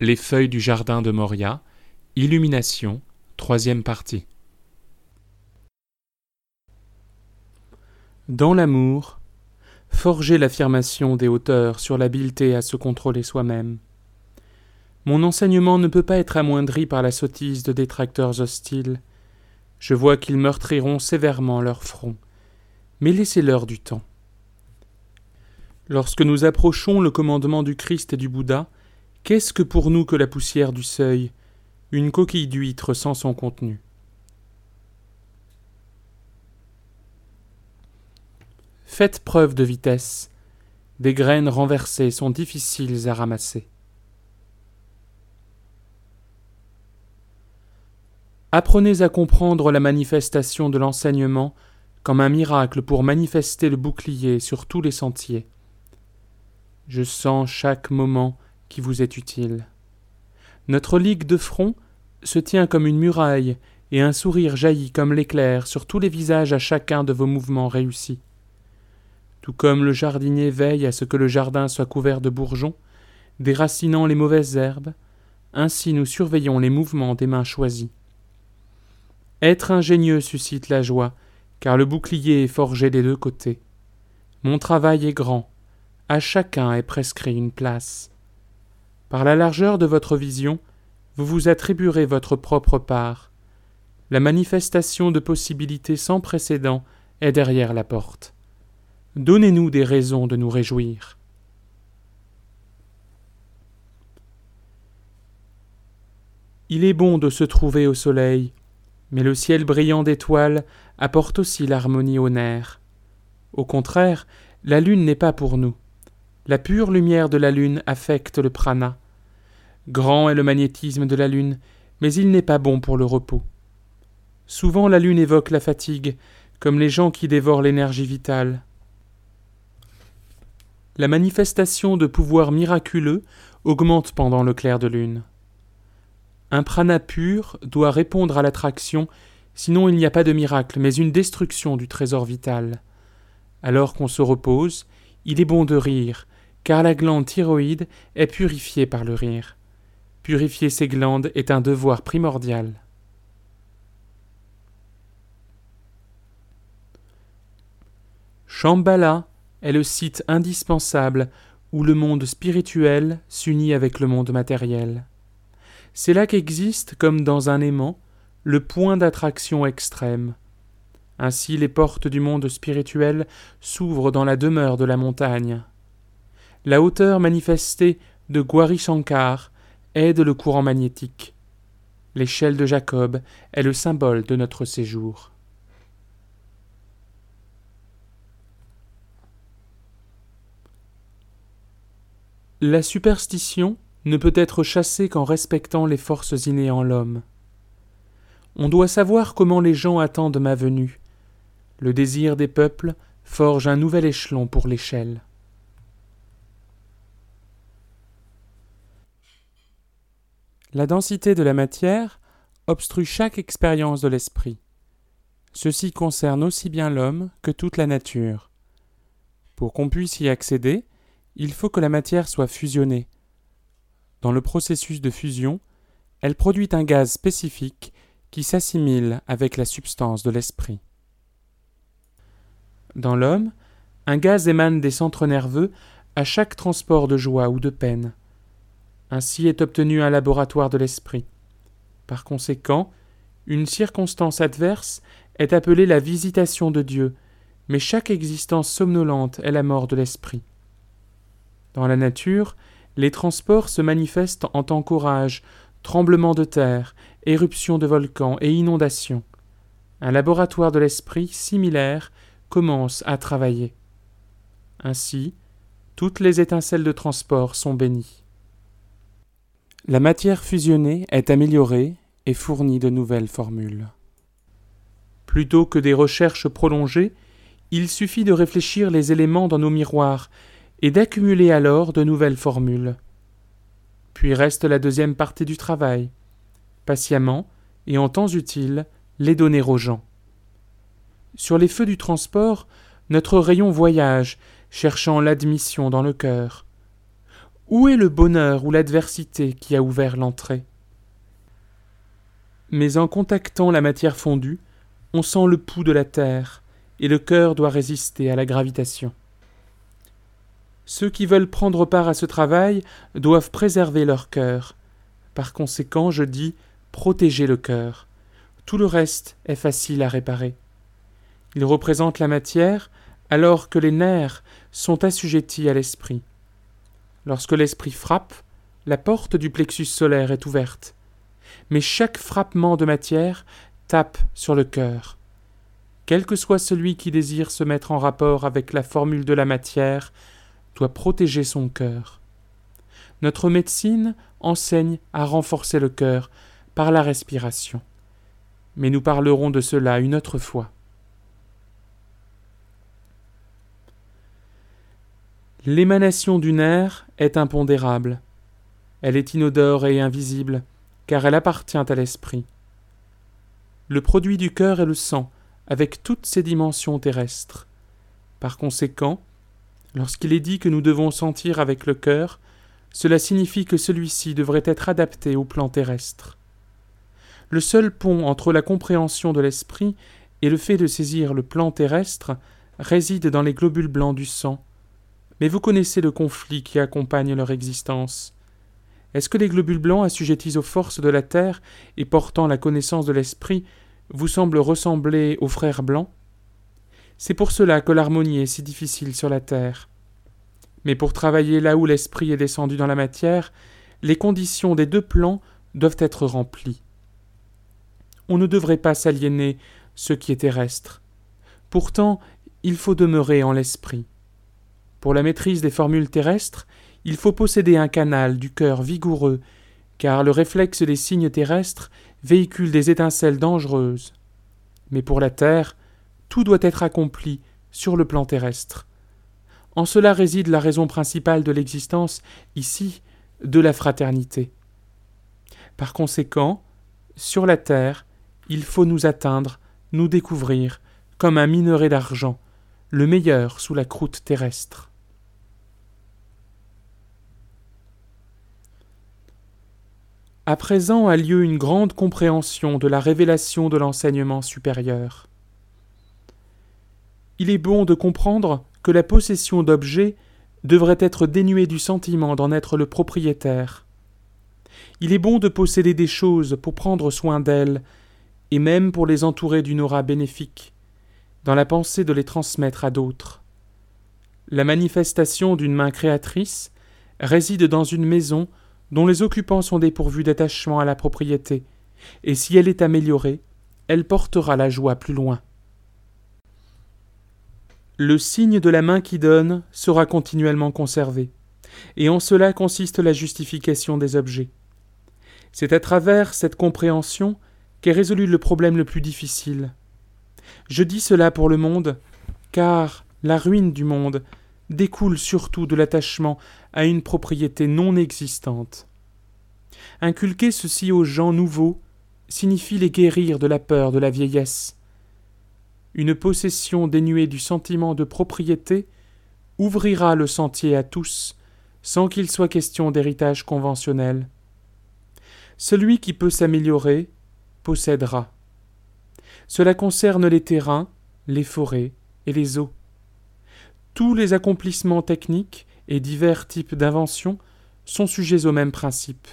les feuilles du jardin de Moria, Illumination, troisième partie. Dans l'amour, forger l'affirmation des auteurs sur l'habileté à se contrôler soi-même. Mon enseignement ne peut pas être amoindri par la sottise de détracteurs hostiles. Je vois qu'ils meurtriront sévèrement leur front, mais laissez-leur du temps. Lorsque nous approchons le commandement du Christ et du Bouddha, Qu'est-ce que pour nous que la poussière du seuil, une coquille d'huître sans son contenu Faites preuve de vitesse. Des graines renversées sont difficiles à ramasser. Apprenez à comprendre la manifestation de l'enseignement comme un miracle pour manifester le bouclier sur tous les sentiers. Je sens chaque moment qui vous est utile. Notre ligue de front se tient comme une muraille, et un sourire jaillit comme l'éclair sur tous les visages à chacun de vos mouvements réussis. Tout comme le jardinier veille à ce que le jardin soit couvert de bourgeons, déracinant les mauvaises herbes, ainsi nous surveillons les mouvements des mains choisies. Être ingénieux suscite la joie, car le bouclier est forgé des deux côtés. Mon travail est grand, à chacun est prescrit une place. Par la largeur de votre vision, vous vous attribuerez votre propre part. La manifestation de possibilités sans précédent est derrière la porte. Donnez-nous des raisons de nous réjouir. Il est bon de se trouver au soleil, mais le ciel brillant d'étoiles apporte aussi l'harmonie aux nerfs. Au contraire, la lune n'est pas pour nous. La pure lumière de la lune affecte le prana. Grand est le magnétisme de la lune, mais il n'est pas bon pour le repos. Souvent la lune évoque la fatigue, comme les gens qui dévorent l'énergie vitale. La manifestation de pouvoirs miraculeux augmente pendant le clair de lune. Un prana pur doit répondre à l'attraction, sinon il n'y a pas de miracle, mais une destruction du trésor vital. Alors qu'on se repose, il est bon de rire, car la glande thyroïde est purifiée par le rire. Purifier ses glandes est un devoir primordial. Shambhala est le site indispensable où le monde spirituel s'unit avec le monde matériel. C'est là qu'existe, comme dans un aimant, le point d'attraction extrême. Ainsi les portes du monde spirituel s'ouvrent dans la demeure de la montagne la hauteur manifestée de Shankar aide le courant magnétique. L'échelle de Jacob est le symbole de notre séjour. La superstition ne peut être chassée qu'en respectant les forces innées en l'homme. On doit savoir comment les gens attendent ma venue. Le désir des peuples forge un nouvel échelon pour l'échelle. La densité de la matière obstrue chaque expérience de l'esprit. Ceci concerne aussi bien l'homme que toute la nature. Pour qu'on puisse y accéder, il faut que la matière soit fusionnée. Dans le processus de fusion, elle produit un gaz spécifique qui s'assimile avec la substance de l'esprit. Dans l'homme, un gaz émane des centres nerveux à chaque transport de joie ou de peine. Ainsi est obtenu un laboratoire de l'esprit. Par conséquent, une circonstance adverse est appelée la visitation de Dieu, mais chaque existence somnolente est la mort de l'esprit. Dans la nature, les transports se manifestent en tant qu'orage, tremblements de terre, éruptions de volcans et inondations. Un laboratoire de l'esprit similaire commence à travailler. Ainsi, toutes les étincelles de transport sont bénies. La matière fusionnée est améliorée et fournit de nouvelles formules. Plutôt que des recherches prolongées, il suffit de réfléchir les éléments dans nos miroirs et d'accumuler alors de nouvelles formules. Puis reste la deuxième partie du travail, patiemment et en temps utile, les donner aux gens. Sur les feux du transport, notre rayon voyage, cherchant l'admission dans le cœur. Où est le bonheur ou l'adversité qui a ouvert l'entrée? Mais en contactant la matière fondue, on sent le pouls de la terre, et le cœur doit résister à la gravitation. Ceux qui veulent prendre part à ce travail doivent préserver leur cœur. Par conséquent, je dis protéger le cœur. Tout le reste est facile à réparer. Il représente la matière, alors que les nerfs sont assujettis à l'esprit. Lorsque l'esprit frappe, la porte du plexus solaire est ouverte. Mais chaque frappement de matière tape sur le cœur. Quel que soit celui qui désire se mettre en rapport avec la formule de la matière, doit protéger son cœur. Notre médecine enseigne à renforcer le cœur par la respiration. Mais nous parlerons de cela une autre fois. L'émanation du nerf est impondérable. Elle est inodore et invisible, car elle appartient à l'esprit. Le produit du cœur est le sang, avec toutes ses dimensions terrestres. Par conséquent, Lorsqu'il est dit que nous devons sentir avec le cœur, cela signifie que celui-ci devrait être adapté au plan terrestre. Le seul pont entre la compréhension de l'esprit et le fait de saisir le plan terrestre réside dans les globules blancs du sang. Mais vous connaissez le conflit qui accompagne leur existence. Est-ce que les globules blancs assujettis aux forces de la terre et portant la connaissance de l'esprit vous semblent ressembler aux frères blancs? C'est pour cela que l'harmonie est si difficile sur la terre. Mais pour travailler là où l'esprit est descendu dans la matière, les conditions des deux plans doivent être remplies. On ne devrait pas s'aliéner ce qui est terrestre. Pourtant, il faut demeurer en l'esprit. Pour la maîtrise des formules terrestres, il faut posséder un canal du cœur vigoureux, car le réflexe des signes terrestres véhicule des étincelles dangereuses. Mais pour la terre, tout doit être accompli sur le plan terrestre. En cela réside la raison principale de l'existence, ici, de la fraternité. Par conséquent, sur la terre, il faut nous atteindre, nous découvrir, comme un minerai d'argent, le meilleur sous la croûte terrestre. À présent a lieu une grande compréhension de la révélation de l'enseignement supérieur il est bon de comprendre que la possession d'objets devrait être dénuée du sentiment d'en être le propriétaire. Il est bon de posséder des choses pour prendre soin d'elles, et même pour les entourer d'une aura bénéfique, dans la pensée de les transmettre à d'autres. La manifestation d'une main créatrice réside dans une maison dont les occupants sont dépourvus d'attachement à la propriété, et si elle est améliorée, elle portera la joie plus loin. Le signe de la main qui donne sera continuellement conservé, et en cela consiste la justification des objets. C'est à travers cette compréhension qu'est résolu le problème le plus difficile. Je dis cela pour le monde, car la ruine du monde découle surtout de l'attachement à une propriété non existante. Inculquer ceci aux gens nouveaux signifie les guérir de la peur de la vieillesse, une possession dénuée du sentiment de propriété ouvrira le sentier à tous, sans qu'il soit question d'héritage conventionnel. Celui qui peut s'améliorer possédera. Cela concerne les terrains, les forêts et les eaux. Tous les accomplissements techniques et divers types d'inventions sont sujets au même principe.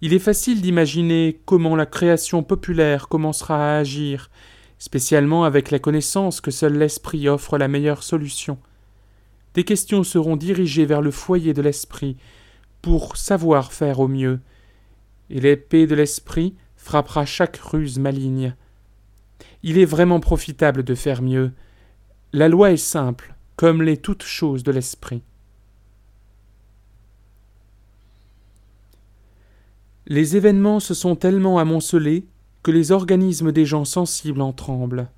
Il est facile d'imaginer comment la création populaire commencera à agir spécialement avec la connaissance que seul l'esprit offre la meilleure solution. Des questions seront dirigées vers le foyer de l'esprit pour savoir faire au mieux, et l'épée de l'esprit frappera chaque ruse maligne. Il est vraiment profitable de faire mieux. La loi est simple, comme l'est toute chose de l'esprit. Les événements se sont tellement amoncelés que les organismes des gens sensibles en tremblent.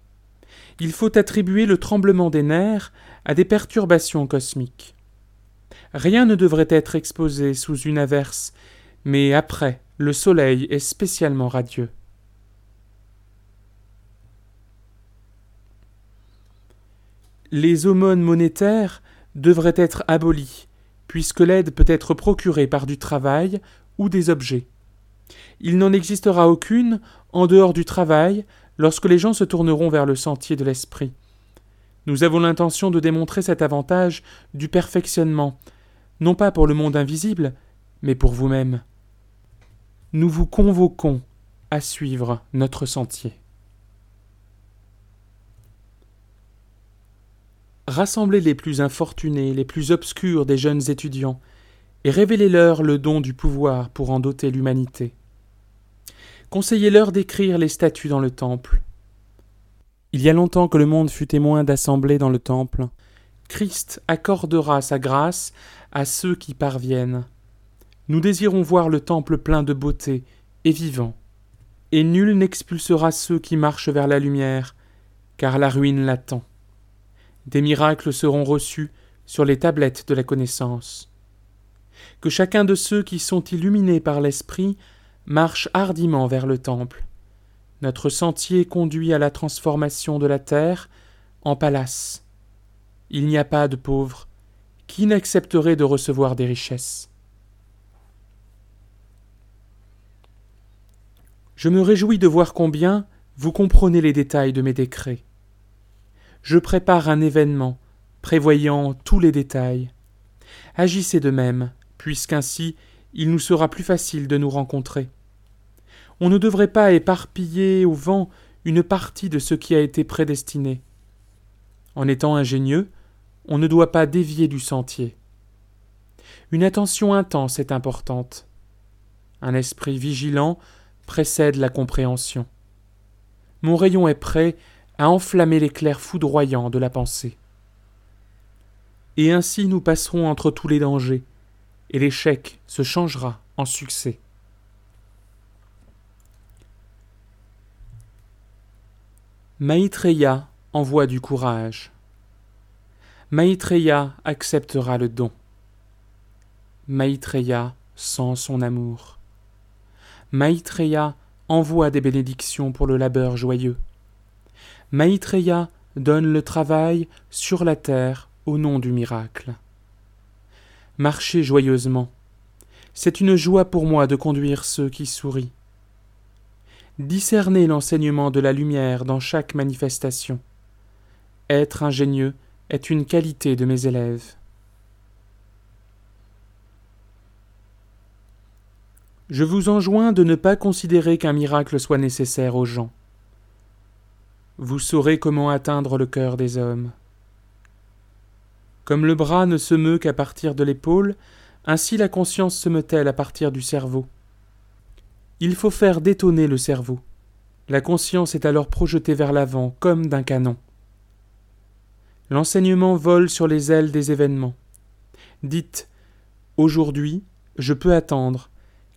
Il faut attribuer le tremblement des nerfs à des perturbations cosmiques. Rien ne devrait être exposé sous une averse, mais après, le soleil est spécialement radieux. Les aumônes monétaires devraient être abolies, puisque l'aide peut être procurée par du travail ou des objets. Il n'en existera aucune en dehors du travail lorsque les gens se tourneront vers le sentier de l'esprit. Nous avons l'intention de démontrer cet avantage du perfectionnement, non pas pour le monde invisible, mais pour vous-même. Nous vous convoquons à suivre notre sentier. Rassemblez les plus infortunés, les plus obscurs des jeunes étudiants, et révélez-leur le don du pouvoir pour en doter l'humanité. Conseillez-leur d'écrire les statuts dans le temple. Il y a longtemps que le monde fut témoin d'assemblées dans le temple. Christ accordera sa grâce à ceux qui parviennent. Nous désirons voir le temple plein de beauté et vivant. Et nul n'expulsera ceux qui marchent vers la lumière, car la ruine l'attend. Des miracles seront reçus sur les tablettes de la connaissance. Que chacun de ceux qui sont illuminés par l'Esprit marche hardiment vers le temple. Notre sentier conduit à la transformation de la terre en palace. Il n'y a pas de pauvres. Qui n'accepterait de recevoir des richesses Je me réjouis de voir combien vous comprenez les détails de mes décrets. Je prépare un événement, prévoyant tous les détails. Agissez de même, puisqu'ainsi il nous sera plus facile de nous rencontrer. On ne devrait pas éparpiller au vent une partie de ce qui a été prédestiné. En étant ingénieux, on ne doit pas dévier du sentier. Une attention intense est importante. Un esprit vigilant précède la compréhension. Mon rayon est prêt à enflammer l'éclair foudroyant de la pensée. Et ainsi nous passerons entre tous les dangers, et l'échec se changera en succès. Maïtreya envoie du courage. Maïtreya acceptera le don. Maïtreya sent son amour. Maïtreya envoie des bénédictions pour le labeur joyeux. Maïtreya donne le travail sur la terre au nom du miracle. Marchez joyeusement. C'est une joie pour moi de conduire ceux qui sourient discerner l'enseignement de la lumière dans chaque manifestation. Être ingénieux est une qualité de mes élèves. Je vous enjoins de ne pas considérer qu'un miracle soit nécessaire aux gens. Vous saurez comment atteindre le cœur des hommes. Comme le bras ne se meut qu'à partir de l'épaule, ainsi la conscience se meut-elle à partir du cerveau. Il faut faire détonner le cerveau. La conscience est alors projetée vers l'avant comme d'un canon. L'enseignement vole sur les ailes des événements. Dites Aujourd'hui, je peux attendre,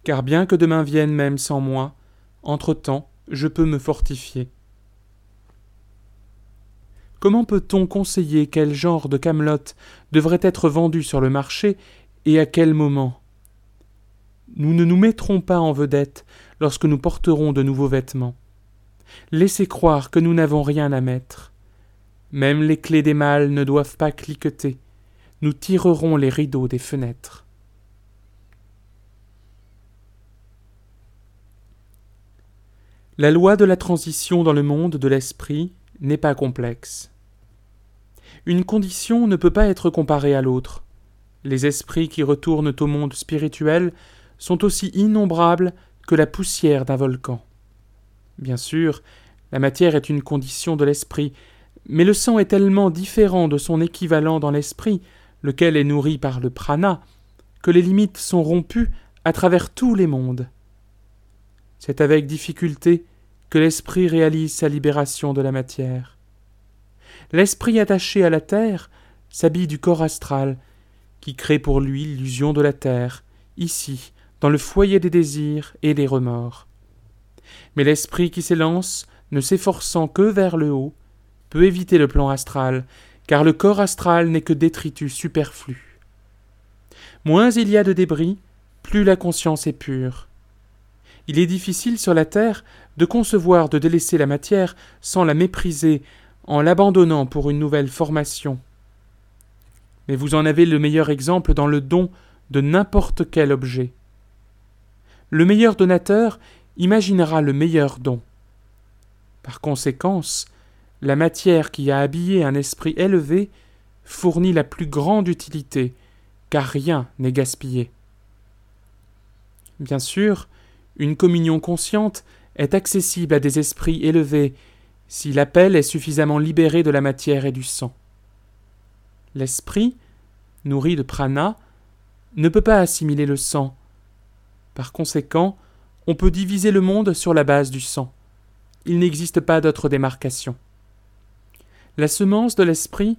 car bien que demain vienne même sans moi, entre-temps, je peux me fortifier. Comment peut-on conseiller quel genre de camelote devrait être vendu sur le marché et à quel moment? Nous ne nous mettrons pas en vedette lorsque nous porterons de nouveaux vêtements. Laissez croire que nous n'avons rien à mettre. Même les clés des mâles ne doivent pas cliqueter. Nous tirerons les rideaux des fenêtres. La loi de la transition dans le monde de l'esprit n'est pas complexe. Une condition ne peut pas être comparée à l'autre. Les esprits qui retournent au monde spirituel sont aussi innombrables que la poussière d'un volcan. Bien sûr, la matière est une condition de l'esprit, mais le sang est tellement différent de son équivalent dans l'esprit, lequel est nourri par le prana, que les limites sont rompues à travers tous les mondes. C'est avec difficulté que l'esprit réalise sa libération de la matière. L'esprit attaché à la terre s'habille du corps astral, qui crée pour lui l'illusion de la terre, ici, dans le foyer des désirs et des remords. Mais l'esprit qui s'élance, ne s'efforçant que vers le haut, peut éviter le plan astral, car le corps astral n'est que détritus superflu. Moins il y a de débris, plus la conscience est pure. Il est difficile sur la terre de concevoir de délaisser la matière sans la mépriser en l'abandonnant pour une nouvelle formation. Mais vous en avez le meilleur exemple dans le don de n'importe quel objet. Le meilleur donateur imaginera le meilleur don. Par conséquence, la matière qui a habillé un esprit élevé fournit la plus grande utilité, car rien n'est gaspillé. Bien sûr, une communion consciente est accessible à des esprits élevés si l'appel est suffisamment libéré de la matière et du sang. L'esprit, nourri de prana, ne peut pas assimiler le sang. Par conséquent, on peut diviser le monde sur la base du sang. Il n'existe pas d'autre démarcation. La semence de l'esprit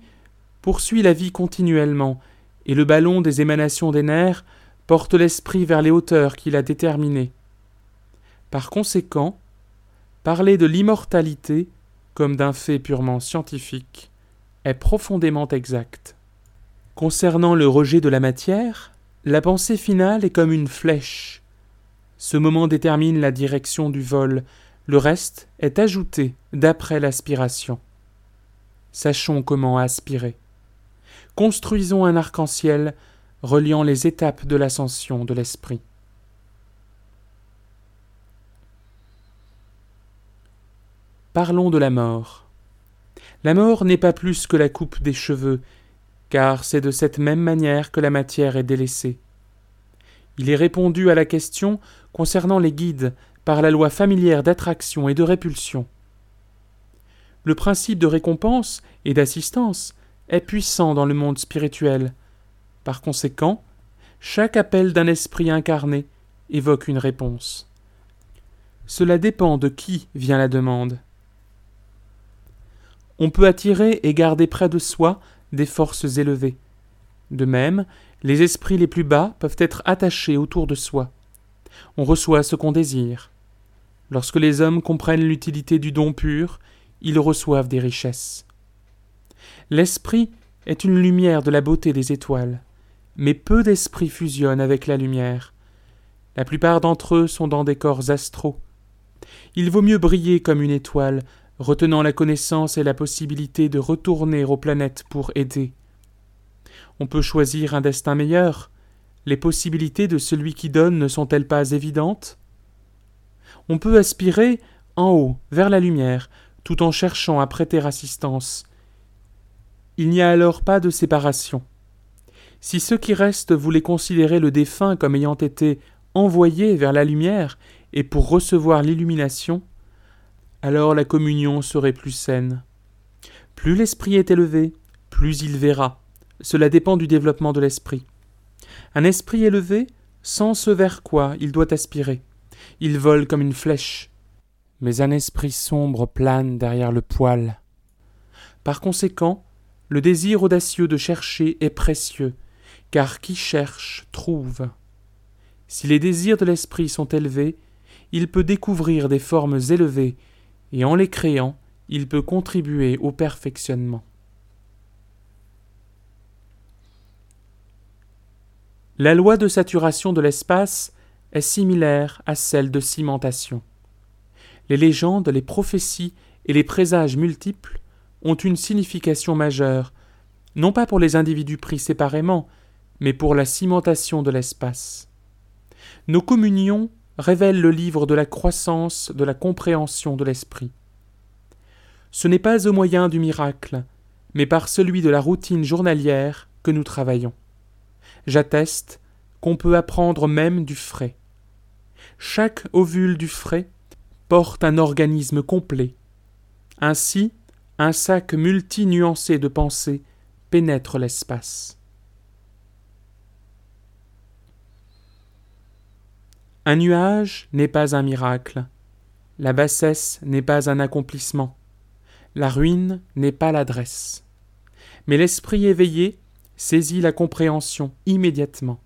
poursuit la vie continuellement, et le ballon des émanations des nerfs porte l'esprit vers les hauteurs qu'il a déterminées. Par conséquent, parler de l'immortalité comme d'un fait purement scientifique est profondément exact. Concernant le rejet de la matière, la pensée finale est comme une flèche. Ce moment détermine la direction du vol, le reste est ajouté d'après l'aspiration. Sachons comment aspirer. Construisons un arc-en-ciel reliant les étapes de l'ascension de l'esprit. Parlons de la mort. La mort n'est pas plus que la coupe des cheveux, car c'est de cette même manière que la matière est délaissée. Il est répondu à la question concernant les guides par la loi familière d'attraction et de répulsion. Le principe de récompense et d'assistance est puissant dans le monde spirituel. Par conséquent, chaque appel d'un esprit incarné évoque une réponse. Cela dépend de qui vient la demande. On peut attirer et garder près de soi des forces élevées. De même, les esprits les plus bas peuvent être attachés autour de soi. On reçoit ce qu'on désire. Lorsque les hommes comprennent l'utilité du don pur, ils reçoivent des richesses. L'esprit est une lumière de la beauté des étoiles, mais peu d'esprits fusionnent avec la lumière. La plupart d'entre eux sont dans des corps astraux. Il vaut mieux briller comme une étoile, retenant la connaissance et la possibilité de retourner aux planètes pour aider. On peut choisir un destin meilleur. Les possibilités de celui qui donne ne sont-elles pas évidentes? On peut aspirer en haut, vers la lumière, tout en cherchant à prêter assistance. Il n'y a alors pas de séparation. Si ceux qui restent voulaient considérer le défunt comme ayant été envoyé vers la lumière et pour recevoir l'illumination, alors la communion serait plus saine. Plus l'esprit est élevé, plus il verra. Cela dépend du développement de l'esprit. Un esprit élevé sent ce vers quoi il doit aspirer. Il vole comme une flèche mais un esprit sombre plane derrière le poil. Par conséquent, le désir audacieux de chercher est précieux, car qui cherche trouve. Si les désirs de l'esprit sont élevés, il peut découvrir des formes élevées, et en les créant, il peut contribuer au perfectionnement. La loi de saturation de l'espace est similaire à celle de cimentation les légendes, les prophéties et les présages multiples ont une signification majeure, non pas pour les individus pris séparément, mais pour la cimentation de l'espace. Nos communions révèlent le livre de la croissance de la compréhension de l'esprit. Ce n'est pas au moyen du miracle, mais par celui de la routine journalière que nous travaillons. J'atteste qu'on peut apprendre même du frais. Chaque ovule du frais porte un organisme complet. Ainsi, un sac multinuancé de pensées pénètre l'espace. Un nuage n'est pas un miracle, la bassesse n'est pas un accomplissement, la ruine n'est pas l'adresse. Mais l'esprit éveillé saisit la compréhension immédiatement.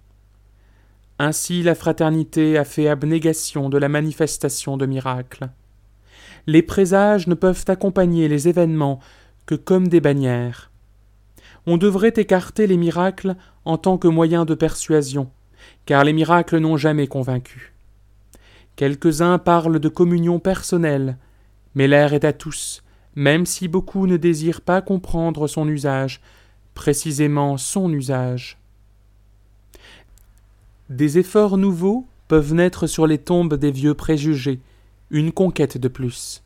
Ainsi la fraternité a fait abnégation de la manifestation de miracles. Les présages ne peuvent accompagner les événements que comme des bannières. On devrait écarter les miracles en tant que moyen de persuasion, car les miracles n'ont jamais convaincu. Quelques-uns parlent de communion personnelle, mais l'air est à tous, même si beaucoup ne désirent pas comprendre son usage, précisément son usage. Des efforts nouveaux peuvent naître sur les tombes des vieux préjugés, une conquête de plus.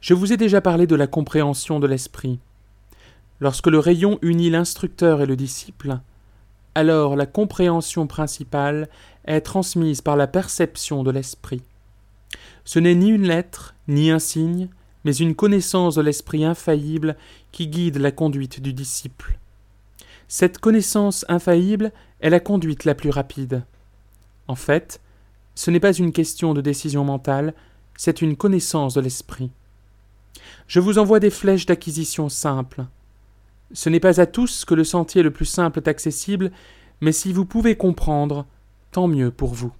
Je vous ai déjà parlé de la compréhension de l'esprit. Lorsque le rayon unit l'instructeur et le disciple, alors la compréhension principale est transmise par la perception de l'esprit. Ce n'est ni une lettre, ni un signe, mais une connaissance de l'esprit infaillible qui guide la conduite du disciple. Cette connaissance infaillible est la conduite la plus rapide. En fait, ce n'est pas une question de décision mentale, c'est une connaissance de l'esprit. Je vous envoie des flèches d'acquisition simples. Ce n'est pas à tous que le sentier le plus simple est accessible, mais si vous pouvez comprendre, tant mieux pour vous.